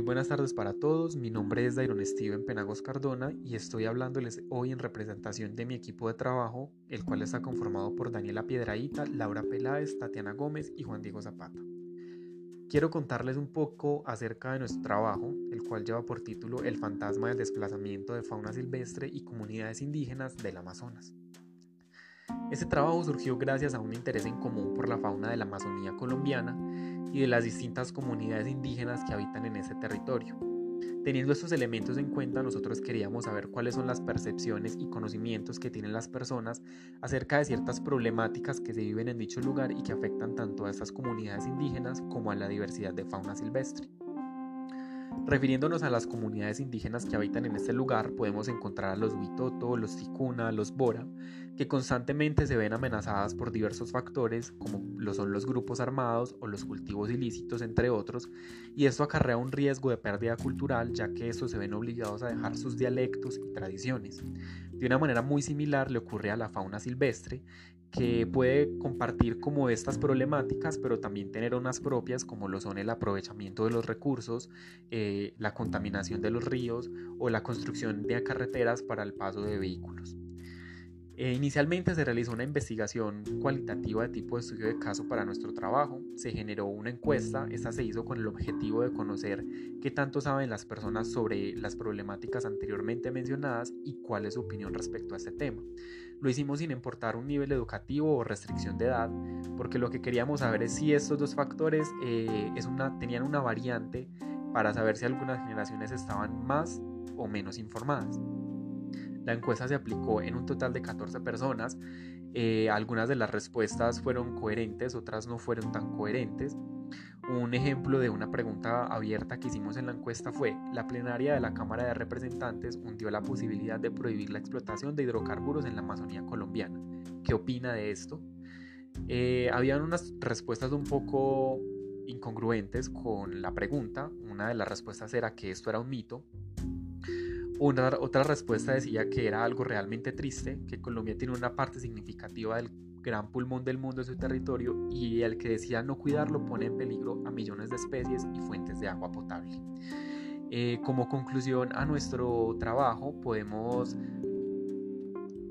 buenas tardes para todos. Mi nombre es Dairon Steven Penagos Cardona y estoy hablándoles hoy en representación de mi equipo de trabajo, el cual está conformado por Daniela Piedraíta, Laura Peláez, Tatiana Gómez y Juan Diego Zapata. Quiero contarles un poco acerca de nuestro trabajo, el cual lleva por título El fantasma del desplazamiento de fauna silvestre y comunidades indígenas del Amazonas. Este trabajo surgió gracias a un interés en común por la fauna de la Amazonía colombiana y de las distintas comunidades indígenas que habitan en ese territorio. Teniendo estos elementos en cuenta, nosotros queríamos saber cuáles son las percepciones y conocimientos que tienen las personas acerca de ciertas problemáticas que se viven en dicho lugar y que afectan tanto a estas comunidades indígenas como a la diversidad de fauna silvestre. Refiriéndonos a las comunidades indígenas que habitan en este lugar, podemos encontrar a los Huitoto, los Ticuna, los Bora, que constantemente se ven amenazadas por diversos factores, como lo son los grupos armados o los cultivos ilícitos, entre otros, y esto acarrea un riesgo de pérdida cultural, ya que estos se ven obligados a dejar sus dialectos y tradiciones. De una manera muy similar le ocurre a la fauna silvestre, que puede compartir como estas problemáticas, pero también tener unas propias como lo son el aprovechamiento de los recursos, eh, la contaminación de los ríos o la construcción de carreteras para el paso de vehículos. Eh, inicialmente se realizó una investigación cualitativa de tipo de estudio de caso para nuestro trabajo, se generó una encuesta, esta se hizo con el objetivo de conocer qué tanto saben las personas sobre las problemáticas anteriormente mencionadas y cuál es su opinión respecto a este tema. Lo hicimos sin importar un nivel educativo o restricción de edad, porque lo que queríamos saber es si estos dos factores eh, tenían una variante para saber si algunas generaciones estaban más o menos informadas. La encuesta se aplicó en un total de 14 personas. Eh, algunas de las respuestas fueron coherentes, otras no fueron tan coherentes. Un ejemplo de una pregunta abierta que hicimos en la encuesta fue, la plenaria de la Cámara de Representantes hundió la posibilidad de prohibir la explotación de hidrocarburos en la Amazonía colombiana. ¿Qué opina de esto? Eh, habían unas respuestas un poco incongruentes con la pregunta. Una de las respuestas era que esto era un mito, otra respuesta decía que era algo realmente triste, que Colombia tiene una parte significativa del gran pulmón del mundo en su territorio y el que decía no cuidarlo pone en peligro a millones de especies y fuentes de agua potable. Eh, como conclusión a nuestro trabajo podemos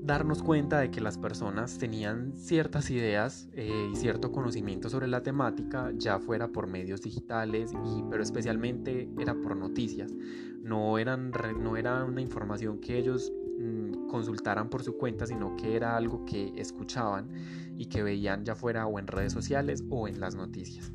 darnos cuenta de que las personas tenían ciertas ideas eh, y cierto conocimiento sobre la temática, ya fuera por medios digitales, y, pero especialmente era por noticias. No, eran, no era una información que ellos mm, consultaran por su cuenta, sino que era algo que escuchaban y que veían ya fuera o en redes sociales o en las noticias.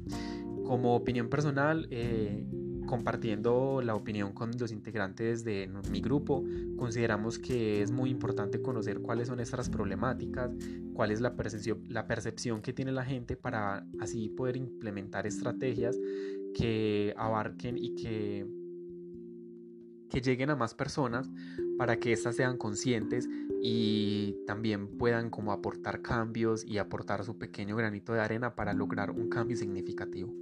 Como opinión personal, eh, compartiendo la opinión con los integrantes de mi grupo, consideramos que es muy importante conocer cuáles son estas problemáticas, cuál es la percepción, que tiene la gente para así poder implementar estrategias que abarquen y que, que lleguen a más personas para que éstas sean conscientes y también puedan como aportar cambios y aportar su pequeño granito de arena para lograr un cambio significativo.